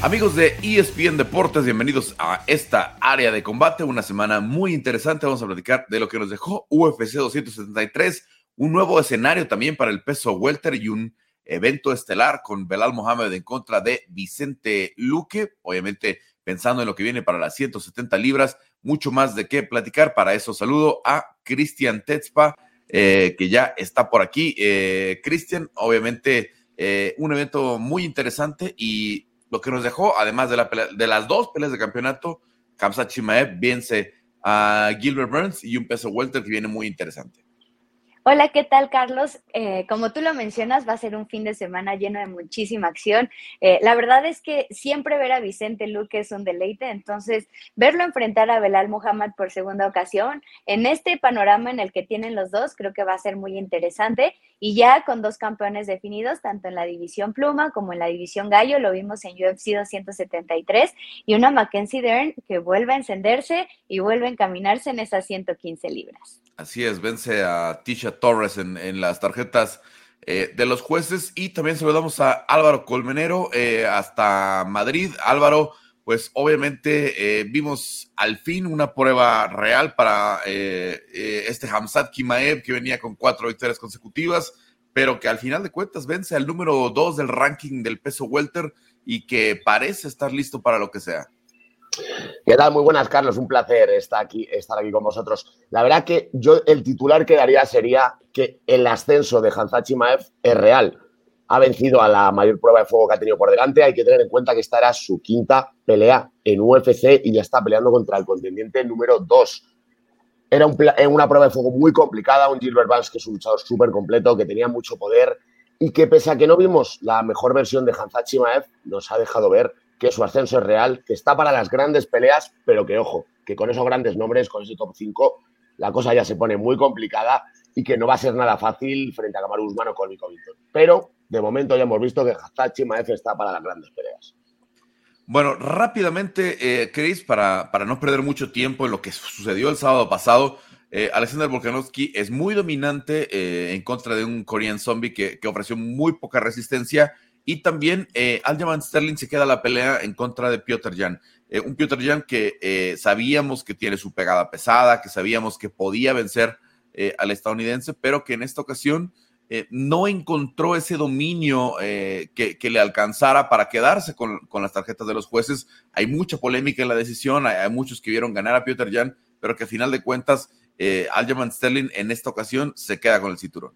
Amigos de ESPN Deportes, bienvenidos a esta área de combate. Una semana muy interesante. Vamos a platicar de lo que nos dejó UFC 273, un nuevo escenario también para el peso welter y un evento estelar con Belal Mohamed en contra de Vicente Luque. Obviamente pensando en lo que viene para las 170 libras, mucho más de qué platicar. Para eso saludo a Cristian Tetzpa, eh, que ya está por aquí. Eh, Cristian, obviamente eh, un evento muy interesante y lo que nos dejó, además de, la de las dos peleas de campeonato, Kamsat Chimaev vence a Gilbert Burns y un peso welter que viene muy interesante. Hola, ¿qué tal, Carlos? Eh, como tú lo mencionas, va a ser un fin de semana lleno de muchísima acción. Eh, la verdad es que siempre ver a Vicente Luque es un deleite, entonces verlo enfrentar a Belal Muhammad por segunda ocasión, en este panorama en el que tienen los dos, creo que va a ser muy interesante. Y ya con dos campeones definidos, tanto en la división pluma como en la división gallo, lo vimos en UFC 273, y una Mackenzie Dern que vuelve a encenderse y vuelve a encaminarse en esas 115 libras. Así es, vence a Tisha Torres en, las tarjetas eh, de los jueces y también saludamos a Álvaro Colmenero eh, hasta Madrid. Álvaro, pues obviamente eh, vimos al fin una prueba real para este Hamzat Kimaev que venía con cuatro victorias consecutivas, pero que al final de cuentas vence al número dos del ranking del peso welter y que parece estar listo para lo que sea. ¿Qué? Muy buenas, Carlos. Un placer estar aquí, con vosotros. La verdad que yo el titular que daría sería que el ascenso de Hanzachi Chimaev es real. Ha vencido a la mayor prueba de fuego que ha tenido por delante. Hay que tener en cuenta que esta era su quinta pelea en UFC y ya está peleando contra el contendiente número 2. Era una prueba de fuego muy complicada, un Gilbert Burns que es un luchador súper completo, que tenía mucho poder y que pese a que no vimos la mejor versión de Hanzachi Chimaev, nos ha dejado ver que su ascenso es real, que está para las grandes peleas, pero que ojo, que con esos grandes nombres, con ese top 5, la cosa ya se pone muy complicada y que no va a ser nada fácil frente a Kamaru Usman o Colby Covington. Pero de momento ya hemos visto que Hazachi Maef está para las grandes peleas. Bueno, rápidamente, eh, Chris, para, para no perder mucho tiempo en lo que sucedió el sábado pasado, eh, Alexander Volkanovski es muy dominante eh, en contra de un Korean Zombie que, que ofreció muy poca resistencia y también eh, Sterling se queda la pelea en contra de Piotr Jan. Eh, un Piotr Jan que eh, sabíamos que tiene su pegada pesada, que sabíamos que podía vencer eh, al estadounidense, pero que en esta ocasión no encontró ese dominio que, le alcanzara para quedarse con, las tarjetas de los jueces. Hay mucha polémica en la decisión, hay, muchos que vieron ganar a Piotr Jan, pero que a final de cuentas Aljamain Sterling en esta ocasión se queda con el cinturón.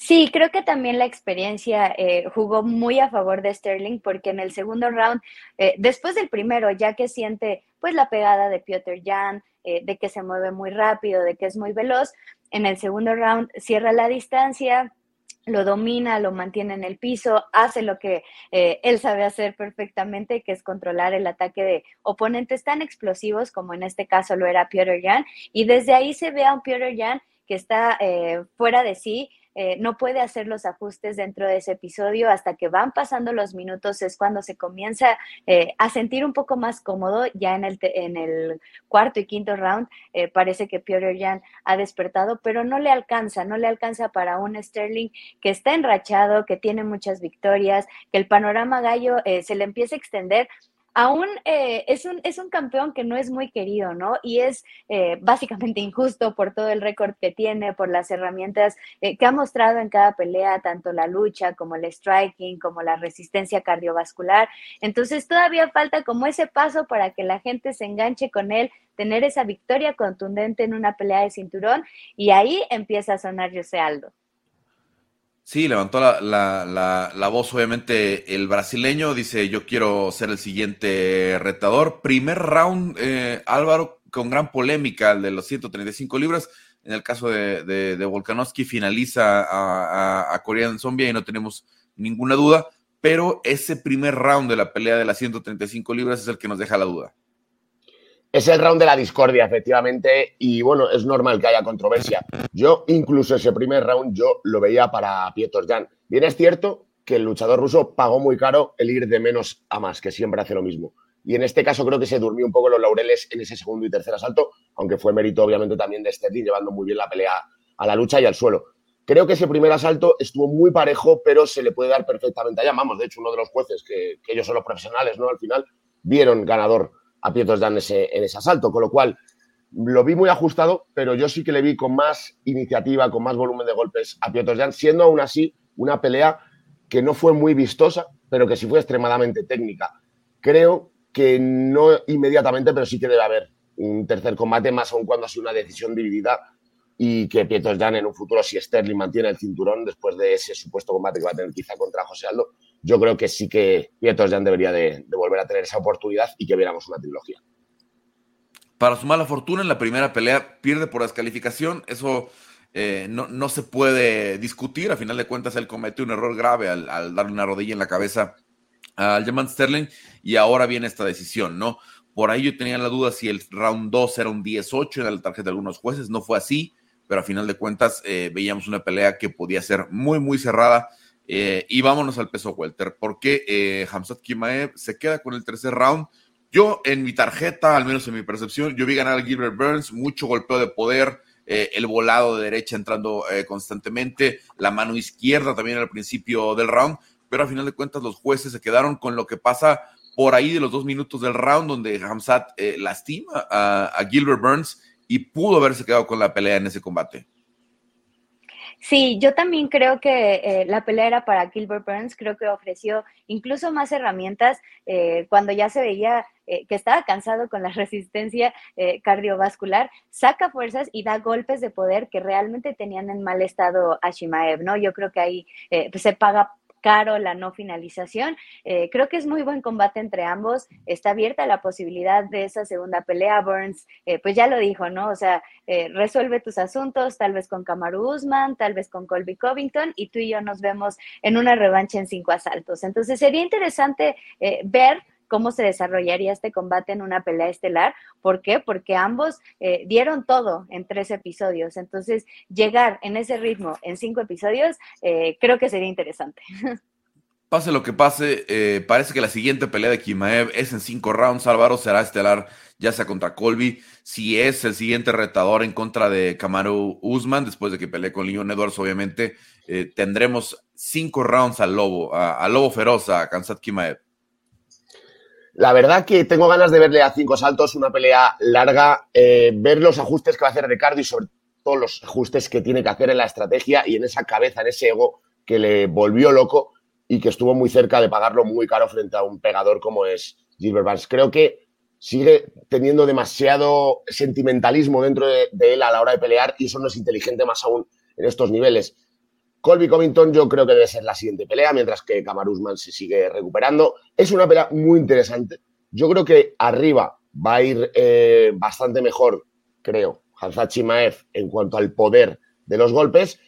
Sí, creo que también la experiencia eh, jugó muy a favor de Sterling porque en el segundo round, eh, después del primero, ya que siente pues la pegada de Piotr Jan, eh, de que se mueve muy rápido, de que es muy veloz, en el segundo round cierra la distancia, lo domina, lo mantiene en el piso, hace lo que él sabe hacer perfectamente, que es controlar el ataque de oponentes tan explosivos como en este caso lo era Piotr Jan, y desde ahí se ve a un Piotr Jan que está fuera de sí, eh, no puede hacer los ajustes dentro de ese episodio hasta que van pasando los minutos, es cuando se comienza eh, a sentir un poco más cómodo. Ya en el, en el cuarto y quinto round eh, parece que Piotr Jan ha despertado, pero no le alcanza, no le alcanza para un Sterling que está enrachado, que tiene muchas victorias, que el panorama gallo se le empieza a extender aún eh, es, un, es un campeón que no es muy querido, ¿no? Y es eh, básicamente injusto por todo el récord que tiene, por las herramientas eh, que ha mostrado en cada pelea, tanto la lucha como el striking, como la resistencia cardiovascular. Entonces todavía falta como ese paso para que la gente se enganche con él, tener esa victoria contundente en una pelea de cinturón y ahí empieza a sonar José Aldo. Sí, levantó la, voz, obviamente, el brasileño. Dice, yo quiero ser el siguiente retador. Primer round, eh, Álvaro, con gran polémica, el de los 135 libras. En el caso de, de, Volkanovski, finaliza a, a, Korean Zombie y no tenemos ninguna duda. Pero ese primer round de la pelea de las 135 libras es el que nos deja la duda. Es el round de la discordia, efectivamente, y bueno, es normal que haya controversia. Yo, incluso ese primer round, yo lo veía para Piotr Jan. Bien es cierto que el luchador ruso pagó muy caro el ir de menos a más, que siempre hace lo mismo. Y en este caso creo que se durmió un poco los laureles en ese segundo y tercer asalto, aunque fue mérito obviamente también de Sterling, llevando muy bien la pelea a la lucha y al suelo. Creo que ese primer asalto estuvo muy parejo, pero se le puede dar perfectamente allá. Vamos, de hecho, uno de los jueces, que, ellos son los profesionales, ¿no? Al final, vieron ganador a Pietros Dan ese, en ese asalto, con lo cual lo vi muy ajustado, pero yo sí que le vi con más iniciativa, con más volumen de golpes a Piotr Jan, siendo aún así una pelea que no fue muy vistosa, pero que sí fue extremadamente técnica. Creo que no inmediatamente, pero sí que debe haber un tercer combate, más aún cuando ha sido una decisión dividida y que Pietro Jan en un futuro, si Sterling mantiene el cinturón después de ese supuesto combate que va a tener quizá contra José Aldo, yo creo que sí que Pietro Jan debería de a tener esa oportunidad y que viéramos una trilogía. Para su mala fortuna, en la primera pelea pierde por descalificación. Eso eh, no, se puede discutir. A final de cuentas, él cometió un error grave al, darle una rodilla en la cabeza al German Sterling y ahora viene esta decisión, ¿no? Por ahí yo tenía la duda si el round 2 era un 10-8 en la tarjeta de algunos jueces. No fue así, pero a final de cuentas eh, veíamos una pelea que podía ser muy, muy cerrada. Eh, y vámonos al peso welter, porque eh, Hamzat Kimaev se queda con el tercer round yo en mi tarjeta, al menos en mi percepción, yo vi ganar a Gilbert Burns, mucho golpeo de poder, eh, el volado de derecha entrando eh, constantemente, la mano izquierda también al principio del round, pero al final de cuentas los jueces se quedaron con lo que pasa por ahí de los dos minutos del round donde Hamzat lastima a Gilbert Burns y pudo haberse quedado con la pelea en ese combate. Sí, yo también creo que eh, la pelea era para Gilbert Burns, creo que ofreció incluso más herramientas eh, cuando ya se veía eh, que estaba cansado con la resistencia cardiovascular, saca fuerzas y da golpes de poder que realmente tenían en mal estado a Shimaev, ¿no? Yo creo que ahí pues, se paga caro la no finalización. Eh, creo que es muy buen combate entre ambos. Está abierta la posibilidad de esa segunda pelea. Burns, eh, pues ya lo dijo, ¿no? O sea, eh, resuelve tus asuntos, tal vez con Kamaru Usman, tal vez con Colby Covington, y tú y yo nos vemos en una revancha en cinco asaltos. Entonces sería interesante ver cómo se desarrollaría este combate en una pelea estelar. ¿Por qué? Porque ambos eh, dieron todo en tres episodios. Entonces, llegar en ese ritmo en cinco episodios, eh, creo que sería interesante. Pase lo que pase, eh, parece que la siguiente pelea de Kimaev es en cinco rounds. Álvaro será estelar, ya sea contra Colby. Si es el siguiente retador en contra de Kamaru Usman, después de que pelee con Leon Edwards, obviamente, tendremos cinco rounds al lobo, al lobo feroz, a Kansat Kimaev. La verdad que tengo ganas de verle a cinco saltos una pelea larga, eh, ver los ajustes que va a hacer Ricardo y sobre todo los ajustes que tiene que hacer en la estrategia y en esa cabeza, en ese ego que le volvió loco y que estuvo muy cerca de pagarlo muy caro frente a un pegador como es Gilbert Barnes. Creo que sigue teniendo demasiado sentimentalismo dentro de él a la hora de pelear y eso no es inteligente más aún en estos niveles. Colby Covington yo creo que debe ser la siguiente pelea, mientras que Kamarusman se sigue recuperando. Es una pelea muy interesante. Yo creo que arriba va a ir eh, bastante mejor, creo, Hanzachi Maef en cuanto al poder de los golpes.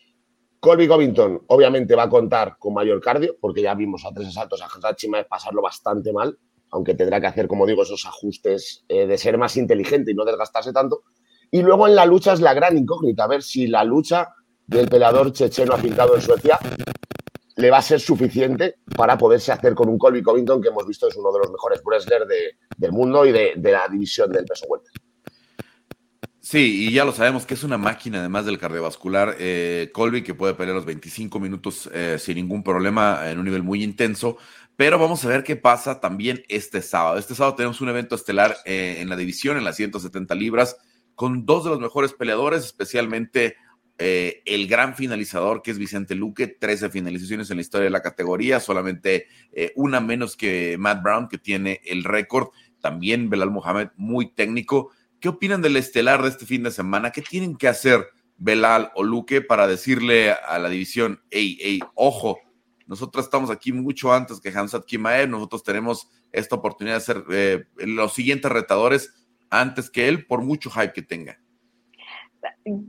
Colby Covington obviamente va a contar con mayor cardio, porque ya vimos a tres asaltos a Hanzachi Maef pasarlo bastante mal, aunque tendrá que hacer, como digo, esos ajustes eh, de ser más inteligente y no desgastarse tanto. Y luego en la lucha es la gran incógnita, a ver si la lucha del peleador checheno afincado en Suecia le va a ser suficiente para poderse hacer con un Colby Covington que hemos visto es uno de los mejores wrestlers del mundo y de, la división del peso welter. Sí, y ya lo sabemos que es una máquina además del cardiovascular. Eh, Colby que puede pelear los 25 minutos eh, sin ningún problema en un nivel muy intenso. Pero vamos a ver qué pasa también este sábado. Este sábado tenemos un evento estelar eh, en la división, en las 170 libras, con dos de los mejores peleadores, especialmente eh, el gran finalizador que es Vicente Luque, 13 finalizaciones en la historia de la categoría, solamente eh, una menos que Matt Brown, que tiene el récord. También Belal Mohamed, muy técnico. ¿Qué opinan del estelar de este fin de semana? ¿Qué tienen que hacer Belal o Luque para decirle a la división, hey, ojo, nosotros estamos aquí mucho antes que Hamzat Kimaev, nosotros tenemos esta oportunidad de ser eh, los siguientes retadores antes que él, por mucho hype que tenga?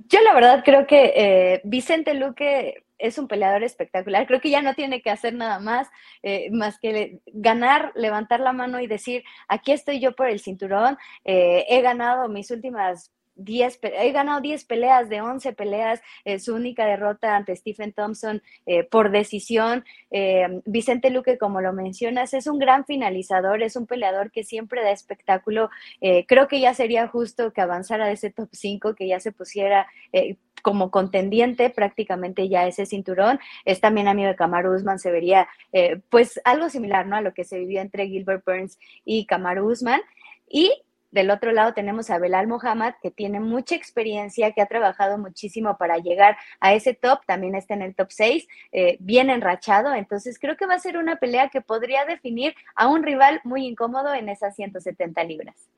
Yo la verdad creo que eh, Vicente Luque es un peleador espectacular. Creo que ya no tiene que hacer nada más, eh, más que ganar, levantar la mano y decir, aquí estoy yo por el cinturón, eh, he ganado mis últimas he ganado 10 peleas de 11 peleas, eh, su única derrota ante Stephen Thompson eh, por decisión. Eh, Vicente Luque, como lo mencionas, es un gran finalizador, es un peleador que siempre da espectáculo. creo que ya sería justo que avanzara de ese top 5, que ya se pusiera como contendiente prácticamente ya ese cinturón. Es también amigo de Kamaru Usman, se vería pues algo similar ¿no? a lo que se vivió entre Gilbert Burns y Kamaru Usman. Y del otro lado tenemos a Belal Mohamed, que tiene mucha experiencia, que ha trabajado muchísimo para llegar a ese top, también está en el top 6, eh, bien enrachado, entonces creo que va a ser una pelea que podría definir a un rival muy incómodo en esas 170 libras.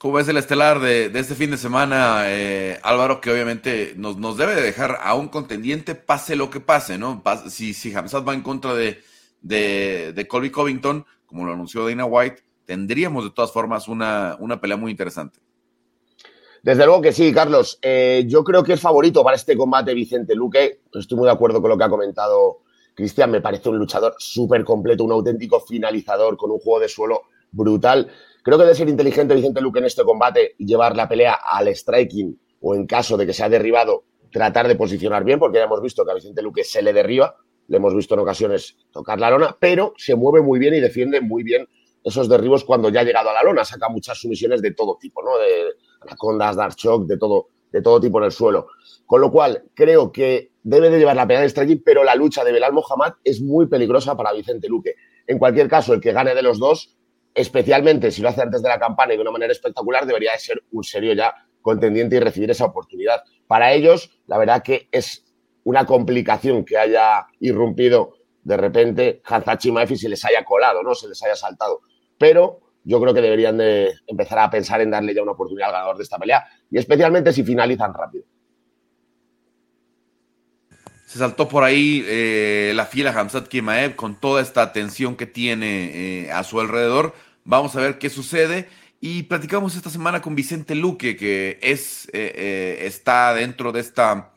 ¿Cómo es el estelar de, este fin de semana, eh, Álvaro? Que obviamente nos, debe de dejar a un contendiente, pase lo que pase, ¿no? Si, si va en contra de, de, Colby Covington, como lo anunció Dana White, tendríamos de todas formas una, una pelea muy interesante. Desde luego que sí, Carlos. Eh, yo creo que es favorito para este combate Vicente Luque. Estoy muy de acuerdo con lo que ha comentado Cristian. Me parece un luchador súper completo, un auténtico finalizador con un juego de suelo brutal. Creo que debe ser inteligente Vicente Luque en este combate y llevar la pelea al striking o en caso de que sea derribado, tratar de posicionar bien, porque ya hemos visto que a Vicente Luque se le derriba, le hemos visto en ocasiones tocar la lona, pero se mueve muy bien y defiende muy bien esos derribos cuando ya ha llegado a la lona, saca muchas sumisiones de todo tipo, ¿no? De anacondas, dark shock, de todo, de todo tipo en el suelo. Con lo cual, creo que debe de llevar la pelea de striking, pero la lucha de Belal Mohamed es muy peligrosa para Vicente Luque. En cualquier caso, el que gane de los dos especialmente si lo hace antes de la campana y de una manera espectacular, debería de ser un serio ya contendiente y recibir esa oportunidad. Para ellos, la verdad que es una complicación que haya irrumpido de repente Hanzachi Maefi se les haya colado, ¿no? Se les haya saltado. Pero yo creo que deberían de empezar a pensar en darle ya una oportunidad al ganador de esta pelea y especialmente si finalizan rápido. Se saltó por ahí eh, la fila Hamzat Kimaev con toda esta atención que tiene eh, a su alrededor. Vamos a ver qué sucede. Y platicamos esta semana con Vicente Luque, que es, eh, está dentro de esta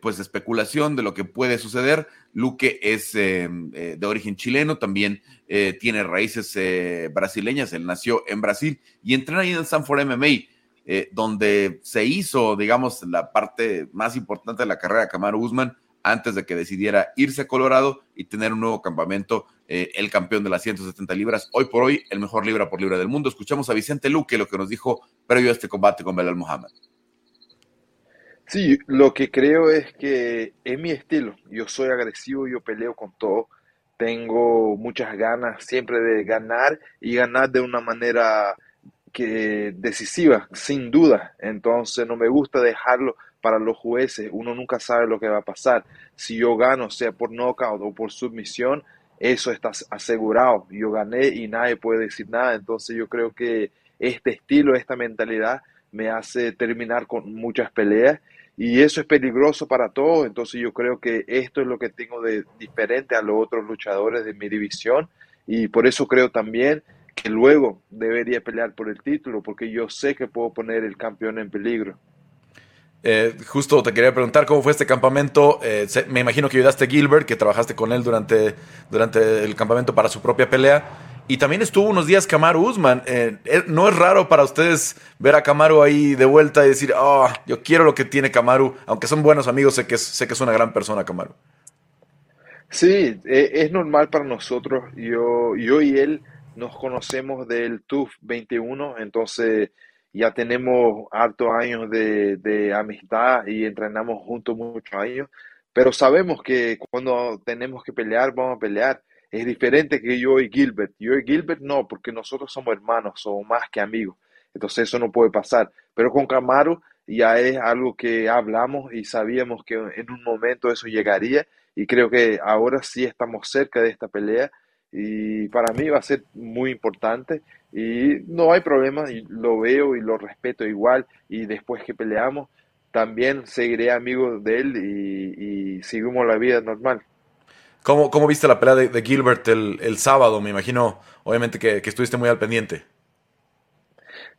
pues especulación de lo que puede suceder. Luque es de origen chileno, también tiene raíces brasileñas, él nació en Brasil y entrena ahí en el Sanford MMA. Eh, donde se hizo, digamos, la parte más importante de la carrera de Camaro Guzmán antes de que decidiera irse a Colorado y tener un nuevo campamento, eh, el campeón de las 170 libras, hoy por hoy el mejor libra por libra del mundo. Escuchamos a Vicente Luque lo que nos dijo previo a este combate con Belal Mohamed. Sí, lo que creo es que es mi estilo. Yo soy agresivo, yo peleo con todo. Tengo muchas ganas siempre de ganar y ganar de una manera que decisiva, sin duda. Entonces no me gusta dejarlo para los jueces. Uno nunca sabe lo que va a pasar. Si yo gano, sea por knockout o por submisión, eso está asegurado. Yo gané y nadie puede decir nada. Entonces yo creo que este estilo, esta mentalidad me hace terminar con muchas peleas y eso es peligroso para todos. Entonces yo creo que esto es lo que tengo de diferente a los otros luchadores de mi división y por eso creo también que luego debería pelear por el título, porque yo sé que puedo poner el campeón en peligro. Eh, justo te quería preguntar cómo fue este campamento. Eh, me imagino que ayudaste a Gilbert, que trabajaste con él durante, durante el campamento para su propia pelea. Y también estuvo unos días Kamaru Usman. Eh, ¿No es raro para ustedes ver a Kamaru ahí de vuelta y decir, oh, yo quiero lo que tiene Kamaru? Aunque son buenos amigos, sé que es, sé que es una gran persona Kamaru. Sí, e, es normal para nosotros. Yo, yo y él nos conocemos del TUF 21, entonces ya tenemos hartos años de, amistad y entrenamos juntos muchos años, pero sabemos que cuando tenemos que pelear, vamos a pelear. Es diferente que yo y Gilbert. Yo y Gilbert no, porque nosotros somos hermanos, somos más que amigos. Entonces eso no puede pasar. Pero con Camaro ya es algo que hablamos y sabíamos que en un momento eso llegaría y creo que ahora sí estamos cerca de esta pelea y para mí va a ser muy importante y no hay problema, y lo veo y lo respeto igual y después que peleamos también seguiré amigo de él y, y seguimos la vida normal. ¿Cómo, cómo viste la pelea de, Gilbert el, el, sábado? Me imagino, obviamente, que, que, estuviste muy al pendiente.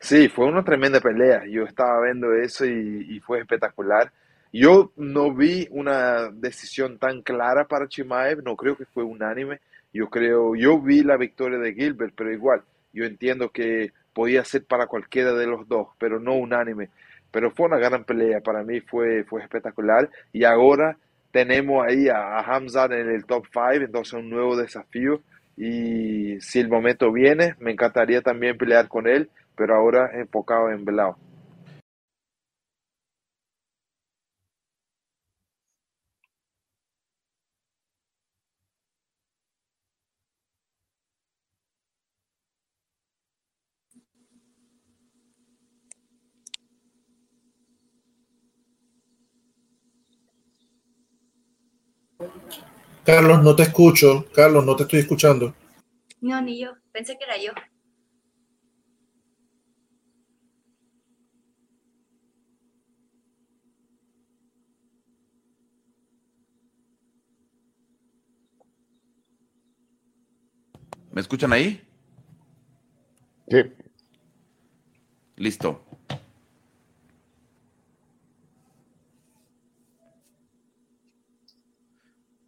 Sí, fue una tremenda pelea. Yo estaba viendo eso y, y fue espectacular. Yo no vi una decisión tan clara para Chimaev, no creo que fue unánime. Yo creo, yo vi la victoria de Gilbert, pero igual, yo entiendo que podía ser para cualquiera de los dos, pero no unánime. Pero fue una gran pelea, para mí fue, fue espectacular. Y ahora tenemos ahí a, Hamza en el top 5, entonces un nuevo desafío. Y si el momento viene, me encantaría también pelear con él, pero ahora enfocado en Belao. Carlos, no te escucho. Carlos, no te estoy escuchando. No, ni yo. Pensé que era yo. ¿Me escuchan ahí? Sí. Listo.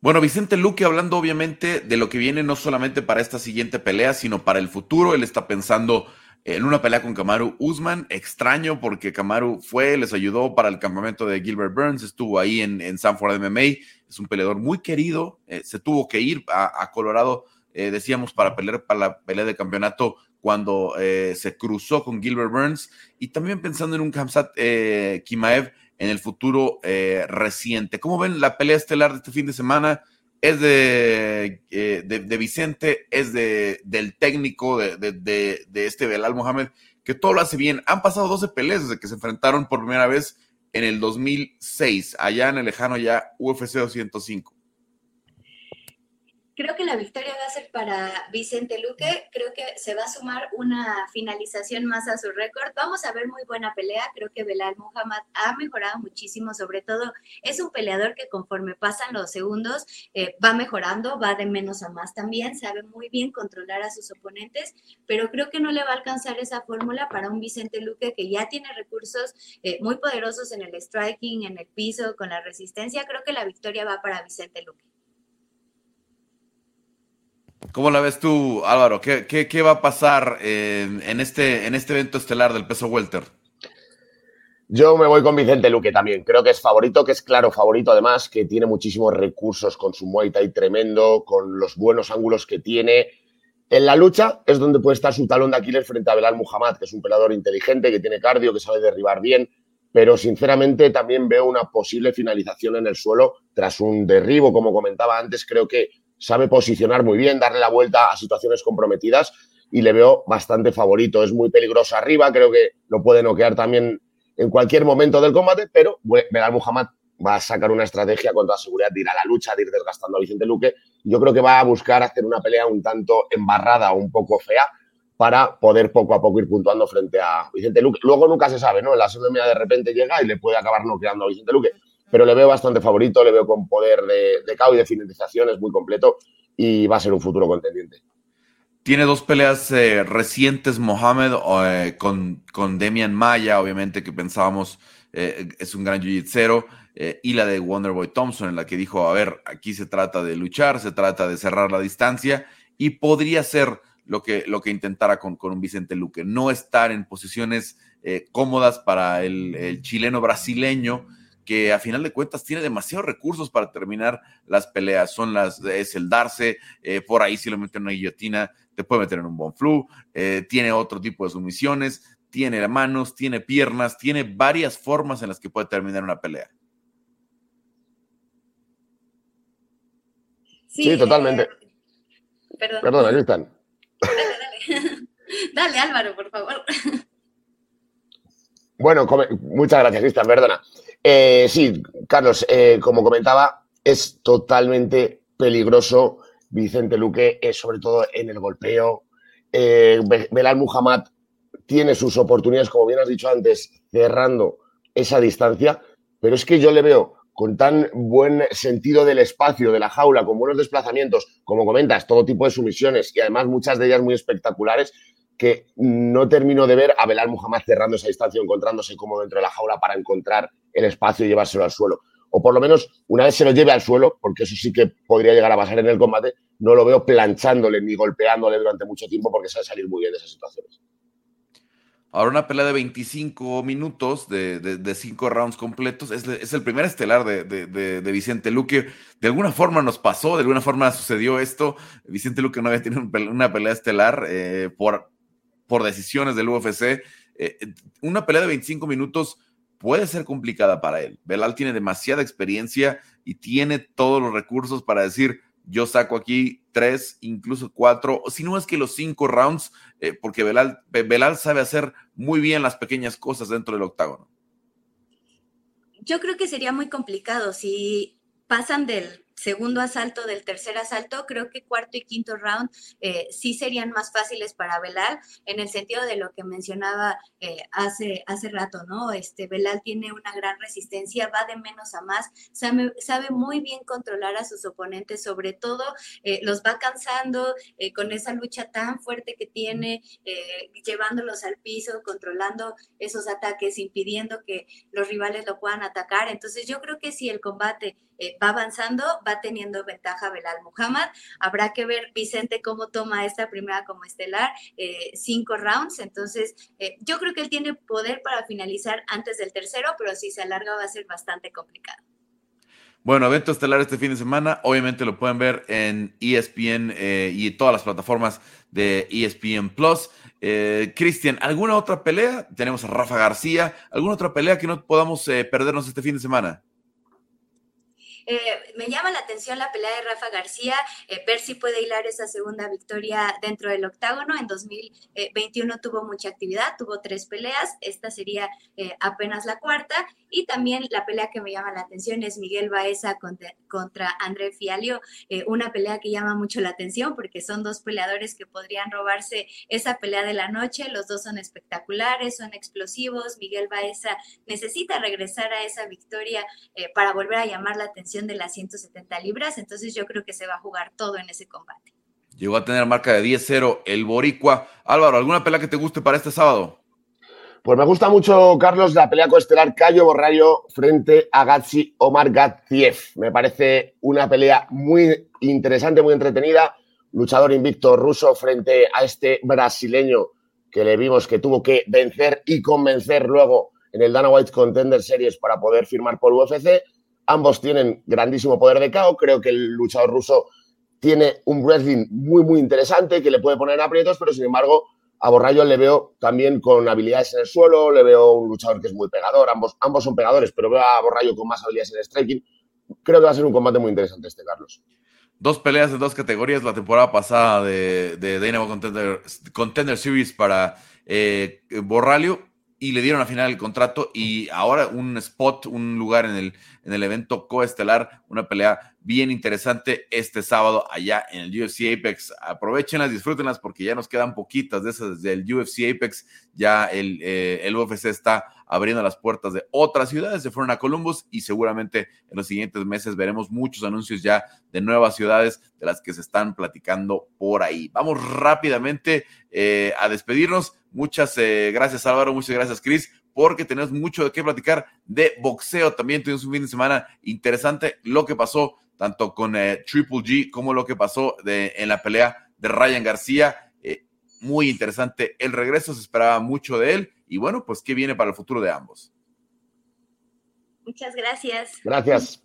Bueno, Vicente Luque hablando obviamente de lo que viene no solamente para esta siguiente pelea, sino para el futuro. Él está pensando en una pelea con Kamaru Usman. Extraño porque Kamaru fue, les ayudó para el campamento de Gilbert Burns, estuvo ahí en, en Sanford MMA. Es un peleador muy querido. Eh, se tuvo que ir a, Colorado, eh, decíamos, para pelear para la pelea de campeonato cuando eh, se cruzó con Gilbert Burns. Y también pensando en un Kamsat Kimaev en el futuro eh, reciente. ¿Cómo ven la pelea estelar de este fin de semana? Es de, eh, de, Vicente, es de, del técnico de, de, este Belal Mohamed, que todo lo hace bien. Han pasado 12 peleas desde que se enfrentaron por primera vez en el 2006, allá en el lejano ya UFC 205. Creo que la victoria va a ser para Vicente Luque. Creo que se va a sumar una finalización más a su récord. Vamos a ver muy buena pelea. Creo que Belal Muhammad ha mejorado muchísimo. Sobre todo, es un peleador que conforme pasan los segundos eh, va mejorando, va de menos a más también. Sabe muy bien controlar a sus oponentes, pero creo que no le va a alcanzar esa fórmula para un Vicente Luque que ya tiene recursos eh, muy poderosos en el striking, en el piso, con la resistencia. Creo que la victoria va para Vicente Luque. ¿Cómo la ves tú, Álvaro? ¿Qué, va a pasar en, este, en este evento estelar del peso welter? Yo me voy con Vicente Luque también. Creo que es favorito, que es claro favorito además, que tiene muchísimos recursos con su Muay Thai tremendo, con los buenos ángulos que tiene. En la lucha es donde puede estar su talón de Aquiles frente a Belal Muhammad, que es un peleador inteligente, que tiene cardio, que sabe derribar bien, pero sinceramente también veo una posible finalización en el suelo tras un derribo, como comentaba antes. Creo que sabe posicionar muy bien, darle la vuelta a situaciones comprometidas y le veo bastante favorito. Es muy peligroso arriba, creo que lo puede noquear también en cualquier momento del combate, pero Belal Muhammad va a sacar una estrategia con toda seguridad de ir a la lucha, de ir desgastando a Vicente Luque. Yo creo que va a buscar hacer una pelea un tanto embarrada un poco fea para poder poco a poco ir puntuando frente a Vicente Luque. Luego nunca se sabe, ¿no? En la segunda de repente llega y le puede acabar noqueando a Vicente Luque pero le veo bastante favorito, le veo con poder de, de y de finalización, es muy completo y va a ser un futuro contendiente. Tiene dos peleas eh, recientes, Mohamed, eh, con, con Demian Maya, obviamente que pensábamos eh, es un gran jiu-jitsu, y la de Wonderboy Thompson, en la que dijo, a ver, aquí se trata de luchar, se trata de cerrar la distancia, y podría ser lo que, lo que intentara con, con un Vicente Luque, no estar en posiciones cómodas para el, el chileno brasileño, que a final de cuentas tiene demasiados recursos para terminar las peleas. Son las, es el darse, eh, por ahí si lo meten en una guillotina, te puede meter en un bon flu, eh, tiene otro tipo de sumisiones, tiene manos, tiene piernas, tiene varias formas en las que puede terminar una pelea. Sí, totalmente. Eh, perdón. Perdona, Dale, dale. dale, Álvaro, por favor. Bueno, muchas gracias, Cristian, perdona. Eh, sí, Carlos, eh, como comentaba, es totalmente peligroso Vicente Luque, eh, sobre todo en el golpeo. Belal Muhammad tiene sus oportunidades, como bien has dicho antes, cerrando esa distancia, pero es que yo le veo con tan buen sentido del espacio, de la jaula, con buenos desplazamientos, como comentas, todo tipo de sumisiones y además muchas de ellas muy espectaculares, que no termino de ver a Belal Muhammad cerrando esa distancia, encontrándose como dentro de la jaula para encontrar el espacio y llevárselo al suelo. O por lo menos, una vez se lo lleve al suelo, porque eso sí que podría llegar a pasar en el combate, no lo veo planchándole ni golpeándole durante mucho tiempo porque sabe salir muy bien de esas situaciones. Ahora una pelea de 25 minutos, de, cinco rounds completos, es, el primer estelar de, de, Vicente Luque. De alguna forma nos pasó, de alguna forma sucedió esto. Vicente Luque no había tenido una pelea estelar eh, por, por decisiones del UFC. Eh, una pelea de 25 minutos puede ser complicada para él. Belal tiene demasiada experiencia y tiene todos los recursos para decir, yo saco aquí tres, incluso cuatro, si no es que los cinco rounds, eh, porque Belal, Belal sabe hacer muy bien las pequeñas cosas dentro del octágono. Yo creo que sería muy complicado si pasan del segundo asalto del tercer asalto, creo que cuarto y quinto round eh, sí serían más fáciles para Belal, en el sentido de lo que mencionaba eh, hace, hace rato, ¿no? Este, Belal tiene una gran resistencia, va de menos a más, sabe, sabe muy bien controlar a sus oponentes, sobre todo eh, los va cansando con esa lucha tan fuerte que tiene, llevándolos al piso, controlando esos ataques, impidiendo que los rivales lo puedan atacar. Entonces yo creo que si el combate eh, va avanzando, va teniendo ventaja Belal Muhammad. Habrá que ver Vicente cómo toma esta primera como estelar, eh, cinco rounds. Entonces, eh, yo creo que él tiene poder para finalizar antes del tercero, pero si se alarga va a ser bastante complicado. Bueno, evento estelar este fin de semana. Obviamente lo pueden ver en ESPN y todas las plataformas de ESPN Plus. Cristian, ¿alguna otra pelea? Tenemos a Rafa García. ¿Alguna otra pelea que no podamos perdernos este fin de semana? Eh, me llama la atención la pelea de Rafa García, eh, ver si puede hilar esa segunda victoria dentro del octágono. En 2021 tuvo mucha actividad, tuvo tres peleas, esta sería eh, apenas la cuarta. Y también la pelea que me llama la atención es Miguel Baeza contra, André Fialio, una pelea que llama mucho la atención porque son dos peleadores que podrían robarse esa pelea de la noche. Los dos son espectaculares, son explosivos. Miguel Baeza necesita regresar a esa victoria para volver a llamar la atención de las 170 libras, entonces yo creo que se va a jugar todo en ese combate. Llegó a tener marca de 10-0 el Boricua. Álvaro, ¿alguna pelea que te guste para este sábado? Pues me gusta mucho, Carlos, la pelea coestelar Cayo Borrayo frente a Gatsi Omar Gatziev. Me parece una pelea muy interesante, muy entretenida. Luchador invicto ruso frente a este brasileño que le vimos que tuvo que vencer y convencer luego en el Dana White Contender Series para poder firmar por UFC. Ambos tienen grandísimo poder de KO. Creo que el luchador ruso tiene un wrestling muy, muy interesante que le puede poner en aprietos, pero sin embargo, a Borrayo le veo también con habilidades en el suelo, le veo un luchador que es muy pegador. Ambos, ambos son pegadores, pero veo a Borrayo con más habilidades en el striking. Creo que va a ser un combate muy interesante este, Carlos. Dos peleas en dos categorías la temporada pasada de, de Dynamo Contender, Series para eh, Borralio y le dieron al final el contrato y ahora un spot, un lugar en el, en el evento coestelar, una pelea bien interesante este sábado allá en el UFC Apex. Aprovechenlas, disfrútenlas porque ya nos quedan poquitas de esas del UFC Apex. Ya el, eh, el UFC está abriendo las puertas de otras ciudades. Se fueron a Columbus y seguramente en los siguientes meses veremos muchos anuncios ya de nuevas ciudades de las que se están platicando por ahí. Vamos rápidamente eh, a despedirnos. Muchas eh, gracias Álvaro, muchas gracias Cris, porque tenemos mucho de qué platicar de boxeo. También tuvimos un fin de semana interesante lo que pasó tanto con eh, Triple G como lo que pasó de, en la pelea de Ryan García. muy interesante el regreso, se esperaba mucho de él y bueno, pues qué viene para el futuro de ambos. Muchas gracias. Gracias.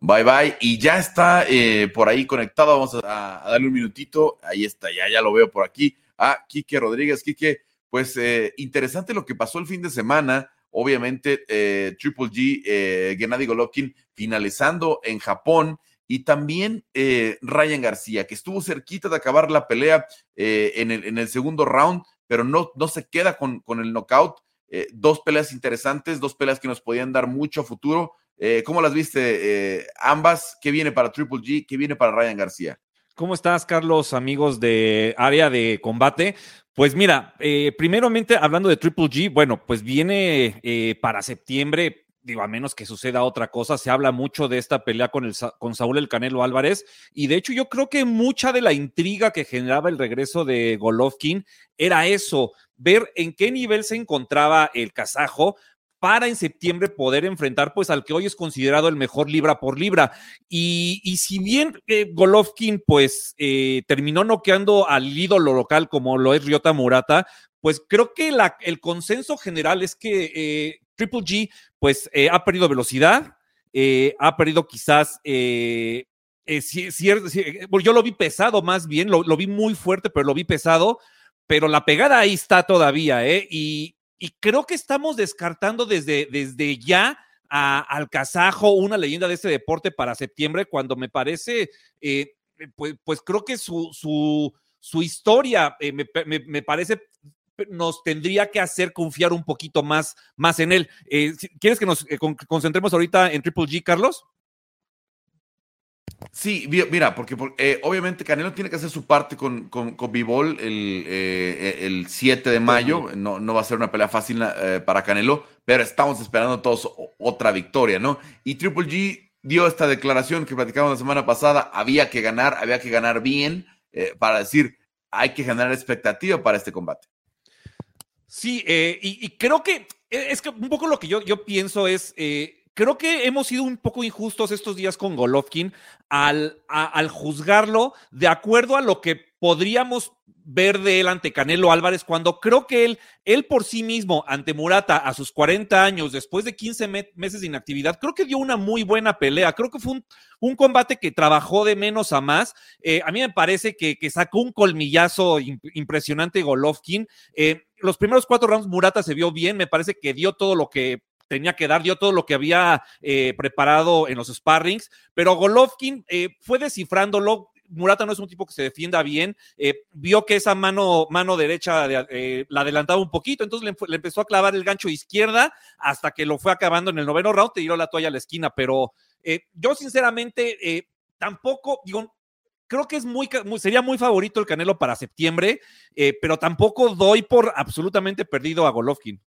Bye bye. Y ya está eh, por ahí conectado. Vamos a, darle un minutito. Ahí está, ya, ya lo veo por aquí. A Quique Rodríguez. Quique, pues eh, interesante lo que pasó el fin de semana. Obviamente, eh, Triple G, Gennady Golovkin finalizando en Japón y también eh, Ryan García, que estuvo cerquita de acabar la pelea eh, en, el, segundo round, pero no, no se queda con, con el knockout. Eh, dos peleas interesantes, dos peleas que nos podían dar mucho futuro. ¿Cómo las viste ambas? ¿Qué viene para Triple G? ¿Qué viene para Ryan García? ¿Cómo estás, Carlos, amigos de área de combate? Pues mira, primeramente hablando de Triple G, bueno, pues viene para septiembre digo, a menos que suceda otra cosa, se habla mucho de esta pelea con, el, con Saúl El Canelo Álvarez, y de hecho yo creo que mucha de la intriga que generaba el regreso de Golovkin era eso, ver en qué nivel se encontraba el kazajo para en septiembre poder enfrentar pues al que hoy es considerado el mejor libra por libra. Y, si bien eh, Golovkin pues eh, terminó noqueando al ídolo local como lo es Ryota Murata, pues creo que la, el consenso general es que eh, Triple G, pues eh, ha perdido velocidad, eh, ha perdido quizás, eh, cierto, yo lo vi pesado más bien, lo, vi muy fuerte, pero lo vi pesado, pero la pegada ahí está todavía, ¿eh? Y, creo que estamos descartando desde, desde ya al kazajo, una leyenda de este deporte para septiembre, cuando me parece, pues, pues, creo que su, su, su historia me, me, parece nos tendría que hacer confiar un poquito más, más en él. Eh, ¿Quieres que nos eh, concentremos ahorita en Triple G, Carlos? Sí, mira, porque, eh, obviamente Canelo tiene que hacer su parte con, con, con el, el 7 de mayo. No, no va a ser una pelea fácil para Canelo, pero estamos esperando todos otra victoria, ¿no? Y Triple G dio esta declaración que platicamos la semana pasada. Había que ganar, había que ganar bien para decir, hay que generar expectativa para este combate. Sí, eh, y, creo que eh, es que un poco lo que yo, yo pienso es, eh, creo que hemos sido un poco injustos estos días con Golovkin al, juzgarlo de acuerdo a lo que podríamos ver de él ante Canelo Álvarez cuando creo que él, él por sí mismo ante Murata a sus 40 años, después de 15 meses de inactividad, creo que dio una muy buena pelea. Creo que fue un, combate que trabajó de menos a más. Eh, a mí me parece que, sacó un colmillazo impresionante Golovkin. Eh, los primeros cuatro rounds Murata se vio bien, me parece que dio todo lo que tenía que dar, dio todo lo que había eh, preparado en los sparrings, pero Golovkin fue descifrándolo, Murata no es un tipo que se defienda bien, eh, vio que esa mano, mano derecha eh, la adelantaba un poquito, entonces le, empezó a clavar el gancho izquierda hasta que lo fue acabando en el noveno round, te tiró la toalla a la esquina, pero eh, yo sinceramente tampoco, digo, creo que es muy, sería muy favorito el Canelo para septiembre, pero tampoco doy por absolutamente perdido a Golovkin.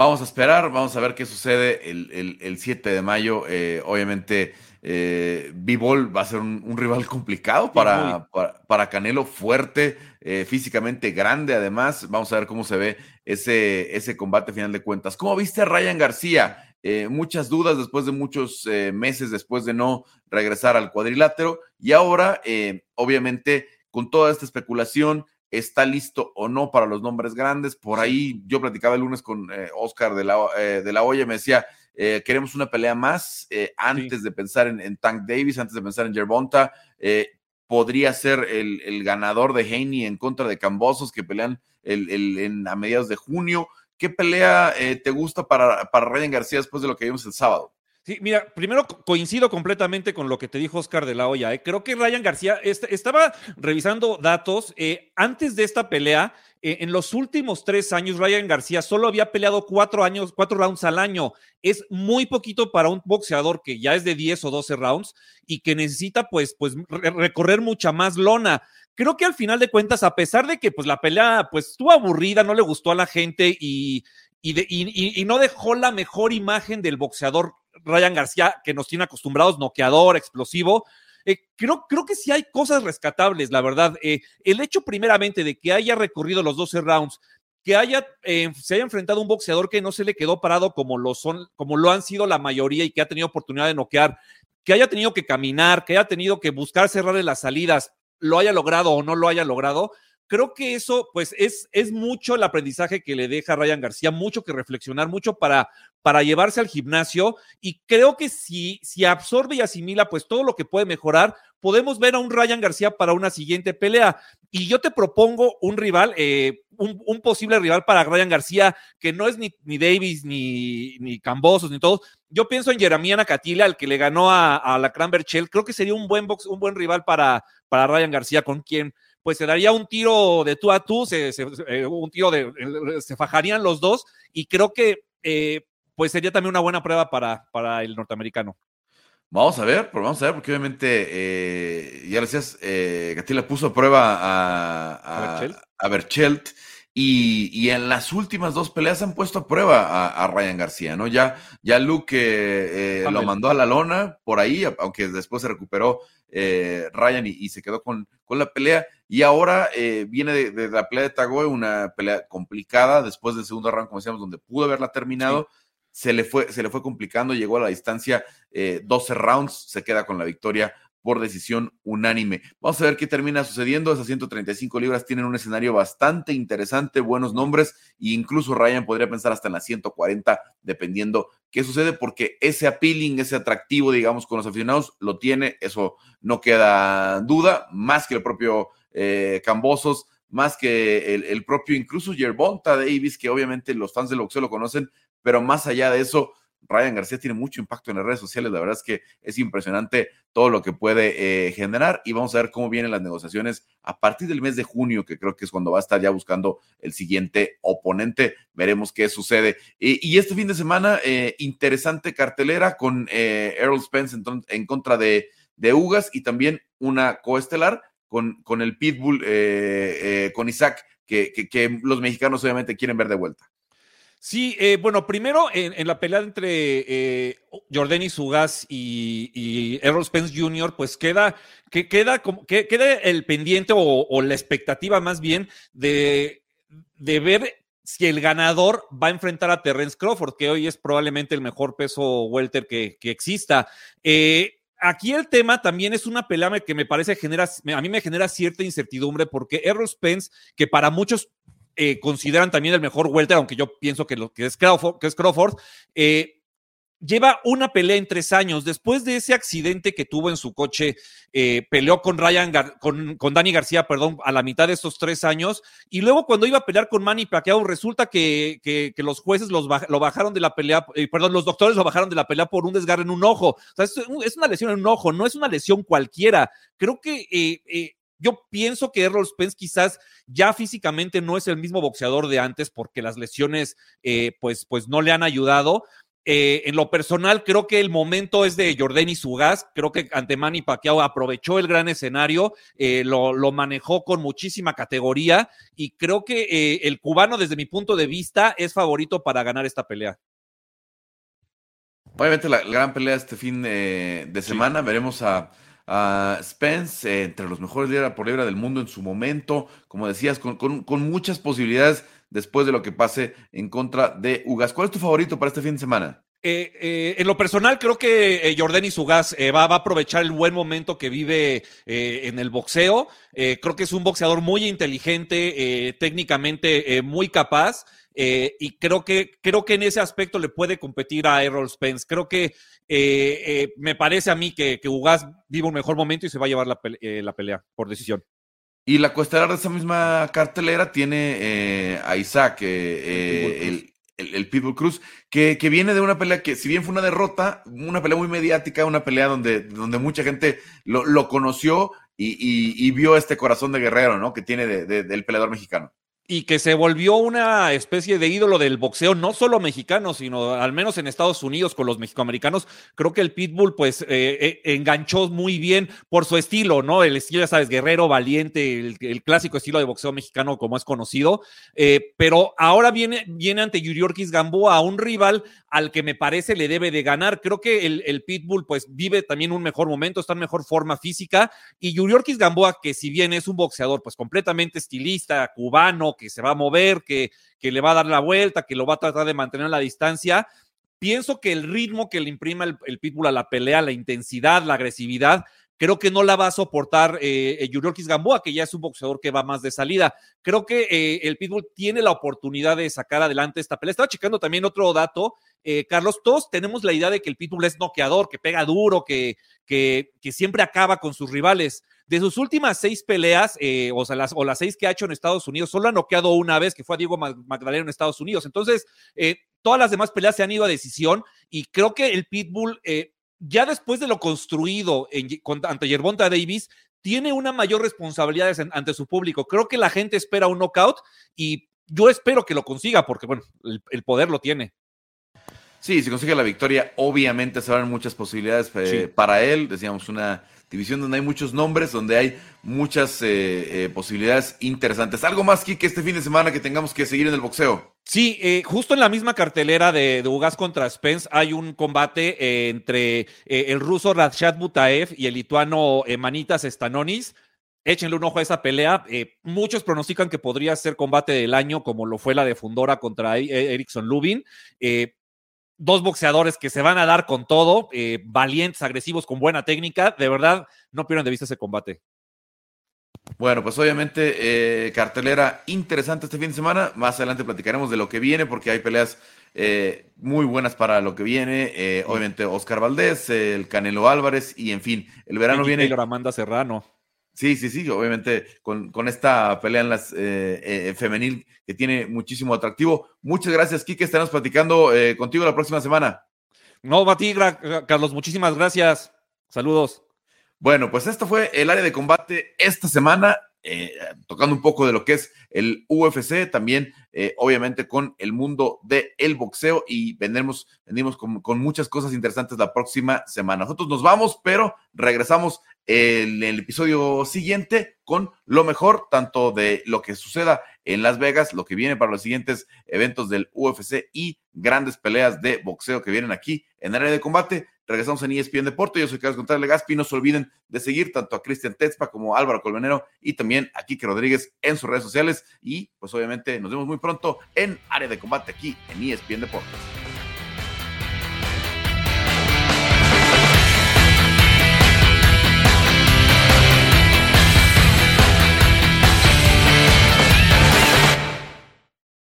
Vamos a esperar, vamos a ver qué sucede el, el 7 de mayo. obviamente eh, va a ser un, rival complicado para, para, Canelo, fuerte, eh, físicamente grande además. Vamos a ver cómo se ve ese, ese combate final de cuentas. ¿Cómo viste a Ryan García? Eh, muchas dudas después de muchos eh, meses después de no regresar al cuadrilátero y ahora, obviamente, con toda esta especulación, está listo o no para los nombres grandes. Por ahí yo platicaba el lunes con Oscar de la, de la Hoya, me decía, eh, queremos una pelea más eh, antes de pensar en, Tank Davis, antes de pensar en Gervonta. Eh, podría ser el, ganador de Haney en contra de Cambosos que pelean el, a mediados de junio. ¿Qué pelea te gusta para, para Ryan García después de lo que vimos el sábado? Mira, primero coincido completamente con lo que te dijo Oscar de la Hoya. Creo que Ryan García estaba revisando datos antes de esta pelea eh, en los últimos tres años, Ryan García solo había peleado cuatro años, cuatro rounds al año. Es muy poquito para un boxeador que ya es de 10 o 12 rounds y que necesita, pues, pues recorrer mucha más lona. Creo que al final de cuentas, a pesar de que pues la pelea pues estuvo aburrida, no le gustó a la gente y, y no dejó la mejor imagen del boxeador Ryan García que nos tiene acostumbrados, noqueador, explosivo, eh, creo, creo que sí hay cosas rescatables, la verdad. Eh, el hecho primeramente de que haya recorrido los 12 rounds, que haya, eh, se haya enfrentado un boxeador que no se le quedó parado como lo son, como lo han sido la mayoría y que ha tenido oportunidad de noquear, que haya tenido que caminar, que haya tenido que buscar cerrarle las salidas, lo haya logrado o no lo haya logrado, creo que eso, pues, es, es mucho el aprendizaje que le deja Ryan García, mucho que reflexionar, mucho para, para llevarse al gimnasio. Y creo que si, si absorbe y asimila, pues, todo lo que puede mejorar, podemos ver a un Ryan García para una siguiente pelea. Y yo te propongo un rival, eh, un, posible rival para Ryan García, que no es ni, ni Davis, ni, ni Cambosos, ni todos. Yo pienso en Jeremiana Catila, al que le ganó a, a la Cranberg Creo que sería un buen box, un buen rival para, para Ryan García, con quien pues se daría un tiro de tú a tú, se, eh, un tiro de, se fajarían los dos y creo que eh, pues sería también una buena prueba para, para el norteamericano. Vamos a ver, pero vamos a ver, porque obviamente, eh, ya decías, eh, le puso a prueba a, a, Berchelt y, y, en las últimas dos peleas han puesto a prueba a, Ryan García, ¿no? Ya, ya Luke lo mandó a la lona por ahí, aunque después se recuperó Ryan y, se quedó con, con la pelea. Y ahora eh, viene de, la pelea de Tagoe, una pelea complicada después del segundo round, como decíamos, donde pudo haberla terminado. Se, le fue, se le fue complicando, llegó a la distancia 12 eh, rounds, se queda con la victoria por decisión unánime. Vamos a ver qué termina sucediendo. Esas 135 libras tienen un escenario bastante interesante, buenos nombres, e incluso Ryan podría pensar hasta en las 140, dependiendo qué sucede, porque ese appealing, ese atractivo, digamos, con los aficionados, lo tiene, eso no queda duda, más que el propio eh, Cambosos, más que el, propio incluso Yerbonta Davis, que obviamente los fans del boxeo lo conocen, pero más allá de eso, Ryan García tiene mucho impacto en las redes sociales. La verdad es que es impresionante todo lo que puede eh, generar y vamos a ver cómo vienen las negociaciones a partir del mes de junio, que creo que es cuando va a estar ya buscando el siguiente oponente. Veremos qué sucede. y este fin de semana, eh, interesante cartelera con eh, Errol Spence en, contra de, de Ugas y también una coestelar con, con el Pitbull, con Isaac, que, que los mexicanos obviamente quieren ver de vuelta. Sí, eh, bueno, primero en, la pelea entre eh, Jordani Sugas y, y, Errol Spence Jr., pues queda, que, queda, como, que, queda el pendiente o, la expectativa más bien de, de ver si el ganador va a enfrentar a Terrence Crawford, que hoy es probablemente el mejor peso welter que, que exista. Eh, aquí el tema también es una pelea que me parece genera, a mí me genera cierta incertidumbre porque Errol Spence, que para muchos eh, consideran también el mejor welter, aunque yo pienso que lo que es Crawford, que es Crawford eh, lleva una pelea en tres años. Después de ese accidente que tuvo en su coche, eh, peleó con Ryan, con, con, Dani García, perdón, a la mitad de estos tres años. Y luego cuando iba a pelear con Manny Pacquiao, resulta que, que, los jueces los lo bajaron de la pelea, perdón, los doctores lo bajaron de la pelea por un desgarre en un ojo. O sea, es, una lesión en un ojo, no es una lesión cualquiera. Creo que yo pienso que Errol Spence quizás ya físicamente no es el mismo boxeador de antes porque las lesiones eh, pues, pues no le han ayudado. Eh, en lo personal, creo que el momento es de Jordani Sugas. Creo que ante Manny Pacquiao aprovechó el gran escenario, eh, lo, manejó con muchísima categoría y creo que el cubano, desde mi punto de vista, es favorito para ganar esta pelea. Obviamente, la, gran pelea este fin de semana. Veremos a Spence, eh, entre los mejores libra por libra del mundo en su momento, como decías, con, muchas posibilidades después de lo que pase en contra de Ugas. ¿Cuál es tu favorito para este fin de semana? Eh, eh, en lo personal, creo que Jordan y Sugas va, va, a aprovechar el buen momento que vive en el boxeo. creo que es un boxeador muy inteligente, técnicamente muy capaz. Eh, y creo que, creo que en ese aspecto le puede competir a Errol Spence. Creo que eh, eh, me parece a mí que, que Ugas vive un mejor momento y se va a llevar la, pelea por decisión. Y la cuesta de esa misma cartelera tiene a Isaac, el, el, Pitbull Cruz, que, que, viene de una pelea que, si bien fue una derrota, una pelea muy mediática, una pelea donde, donde mucha gente lo, lo conoció y, vio este corazón de guerrero, ¿no? Que tiene del peleador mexicano y que se volvió una especie de ídolo del boxeo, no solo mexicano, sino al menos en Estados Unidos con los mexicoamericanos. Creo que el Pitbull, pues, eh, eh, enganchó muy bien por su estilo, ¿no? El estilo, ya sabes, guerrero, valiente, el, clásico estilo de boxeo mexicano como es conocido. Eh, pero ahora viene, viene ante Yuriorkis Gamboa, un rival al que me parece le debe de ganar. Creo que el, Pitbull, pues, vive también un mejor momento, está en mejor forma física. Y Yuriorkis Gamboa, que si bien es un boxeador, pues, completamente estilista, cubano, que se va a mover, que, que le va a dar la vuelta, que lo va a tratar de mantener a la distancia. Pienso que el ritmo que le imprima el, Pitbull a la pelea, la intensidad, la agresividad, creo que no la va a soportar eh, Gamboa, que ya es un boxeador que va más de salida. Creo que eh, el Pitbull tiene la oportunidad de sacar adelante esta pelea. Estaba checando también otro dato, eh, Carlos, todos tenemos la idea de que el Pitbull es noqueador, que pega duro, que, que, siempre acaba con sus rivales. De sus últimas seis peleas, eh, o sea, las, o las seis que ha hecho en Estados Unidos, solo ha noqueado una vez, que fue a Diego Magdaleno en Estados Unidos. Entonces, eh, todas las demás peleas se han ido a decisión y creo que el Pitbull, ya después de lo construido ante Yerbonta Davis, tiene una mayor responsabilidad ante su público. Creo que la gente espera un knockout y yo espero que lo consiga porque, bueno, el, poder lo tiene. Sí, si consigue la victoria, obviamente se abren muchas posibilidades para él. Decíamos una división donde hay muchos nombres, donde hay muchas eh, eh, posibilidades interesantes. ¿Algo más, que este fin de semana que tengamos que seguir en el boxeo? Sí, eh, justo en la misma cartelera de, de, Ugas contra Spence hay un combate entre el ruso Radshad Butaev y el lituano Manitas Stanonis. Échenle un ojo a esa pelea. muchos pronostican que podría ser combate del año, como lo fue la de Fundora contra Erickson Lubin dos boxeadores que se van a dar con todo, eh, valientes, agresivos, con buena técnica. De verdad, no pierdan de vista ese combate. Bueno, pues obviamente eh, cartelera interesante este fin de semana. Más adelante platicaremos de lo que viene porque hay peleas eh, muy buenas para lo que viene. Obviamente Oscar Valdés, el Canelo Álvarez y en fin, el verano viene. Taylor Amanda Serrano. Sí, sí, sí, obviamente con, esta pelea en las eh, eh, femenil que tiene muchísimo atractivo. Muchas gracias, Kike. Estaremos platicando eh, contigo la próxima semana. No, Batigra, Carlos, muchísimas gracias. Saludos. Bueno, pues esto fue el área de combate esta semana. Eh, tocando un poco de lo que es el UFC, también eh, obviamente con el mundo del el boxeo y vendremos, vendimos con, muchas cosas interesantes la próxima semana. Nosotros nos vamos, pero regresamos en el episodio siguiente con lo mejor, tanto de lo que suceda en Las Vegas, lo que viene para los siguientes eventos del UFC y grandes peleas de boxeo que vienen aquí en área de combate. Regresamos en ESPN Deporte. Yo soy Carlos Contreras Legaspi. No se olviden de seguir tanto a Cristian Tetzpa como a Álvaro Colmenero y también a Kike Rodríguez en sus redes sociales. Y pues obviamente nos vemos muy pronto en área de combate aquí en ESPN Deportes.